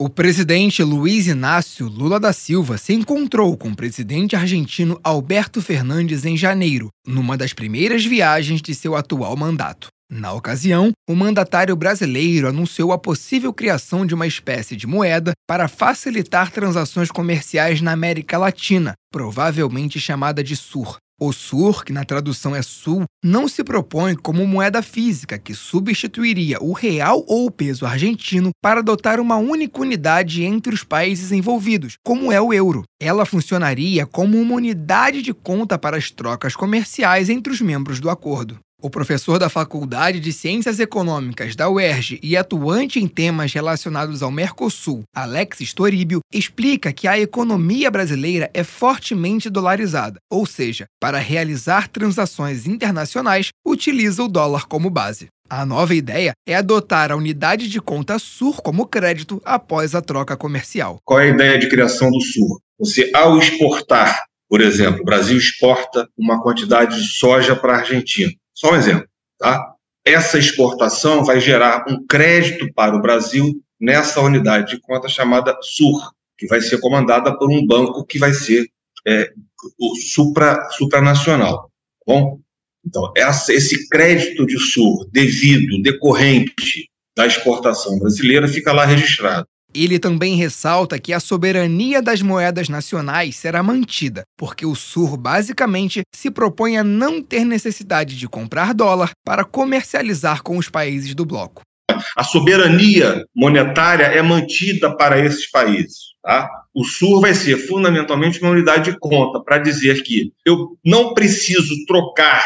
O presidente Luiz Inácio Lula da Silva se encontrou com o presidente argentino Alberto Fernandes em janeiro, numa das primeiras viagens de seu atual mandato. Na ocasião, o mandatário brasileiro anunciou a possível criação de uma espécie de moeda para facilitar transações comerciais na América Latina, provavelmente chamada de SUR, o SUR, que na tradução é Sul, não se propõe como moeda física que substituiria o real ou o peso argentino para adotar uma única unidade entre os países envolvidos, como é o euro. Ela funcionaria como uma unidade de conta para as trocas comerciais entre os membros do acordo. O professor da Faculdade de Ciências Econômicas da UERJ e atuante em temas relacionados ao Mercosul, Alex Toribio, explica que a economia brasileira é fortemente dolarizada, ou seja, para realizar transações internacionais, utiliza o dólar como base. A nova ideia é adotar a unidade de conta SUR como crédito após a troca comercial. Qual é a ideia de criação do SUR? Você, ao exportar, por exemplo, o Brasil exporta uma quantidade de soja para a Argentina só um exemplo, tá? Essa exportação vai gerar um crédito para o Brasil nessa unidade de conta chamada SUR, que vai ser comandada por um banco que vai ser é, o supra, supranacional. Tá bom? Então, essa, esse crédito de SUR devido, decorrente da exportação brasileira, fica lá registrado. Ele também ressalta que a soberania das moedas nacionais será mantida, porque o SUR basicamente se propõe a não ter necessidade de comprar dólar para comercializar com os países do bloco. A soberania monetária é mantida para esses países. Tá? O SUR vai ser fundamentalmente uma unidade de conta para dizer que eu não preciso trocar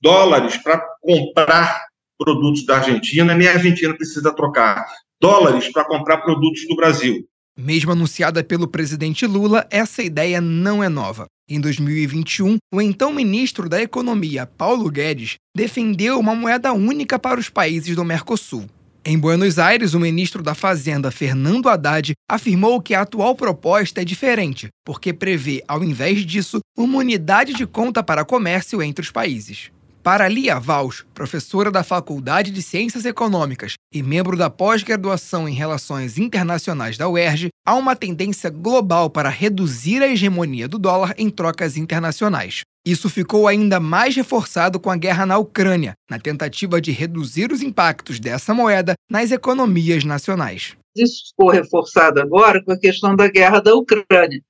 dólares para comprar produtos da Argentina, nem a Argentina precisa trocar dólares para comprar produtos do Brasil. Mesmo anunciada pelo presidente Lula, essa ideia não é nova. Em 2021, o então ministro da Economia, Paulo Guedes, defendeu uma moeda única para os países do Mercosul. Em Buenos Aires, o ministro da Fazenda, Fernando Haddad, afirmou que a atual proposta é diferente, porque prevê, ao invés disso, uma unidade de conta para comércio entre os países. Para Lia Vals, professora da Faculdade de Ciências Econômicas e membro da pós-graduação em Relações Internacionais da UERJ, há uma tendência global para reduzir a hegemonia do dólar em trocas internacionais. Isso ficou ainda mais reforçado com a guerra na Ucrânia, na tentativa de reduzir os impactos dessa moeda nas economias nacionais. Isso ficou reforçado agora com a questão da guerra da Ucrânia,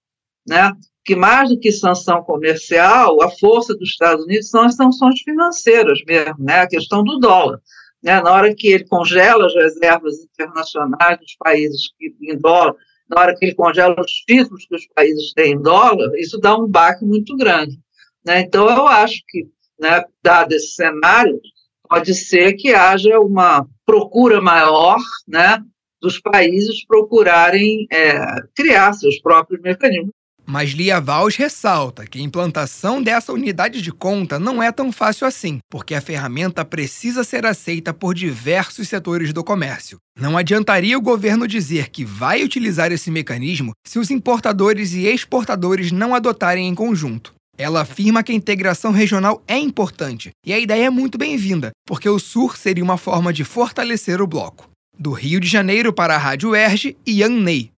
né? Que mais do que sanção comercial, a força dos Estados Unidos são as sanções financeiras mesmo, né? a questão do dólar. Né? Na hora que ele congela as reservas internacionais dos países que, em dólar, na hora que ele congela os títulos que os países têm em dólar, isso dá um baque muito grande. Né? Então, eu acho que, né, dado esse cenário, pode ser que haja uma procura maior né, dos países procurarem é, criar seus próprios mecanismos mas Lia Vals ressalta que a implantação dessa unidade de conta não é tão fácil assim, porque a ferramenta precisa ser aceita por diversos setores do comércio. Não adiantaria o governo dizer que vai utilizar esse mecanismo se os importadores e exportadores não adotarem em conjunto. Ela afirma que a integração regional é importante e a ideia é muito bem-vinda, porque o SUR seria uma forma de fortalecer o bloco. Do Rio de Janeiro para a Rádio Erge, Ian Ney.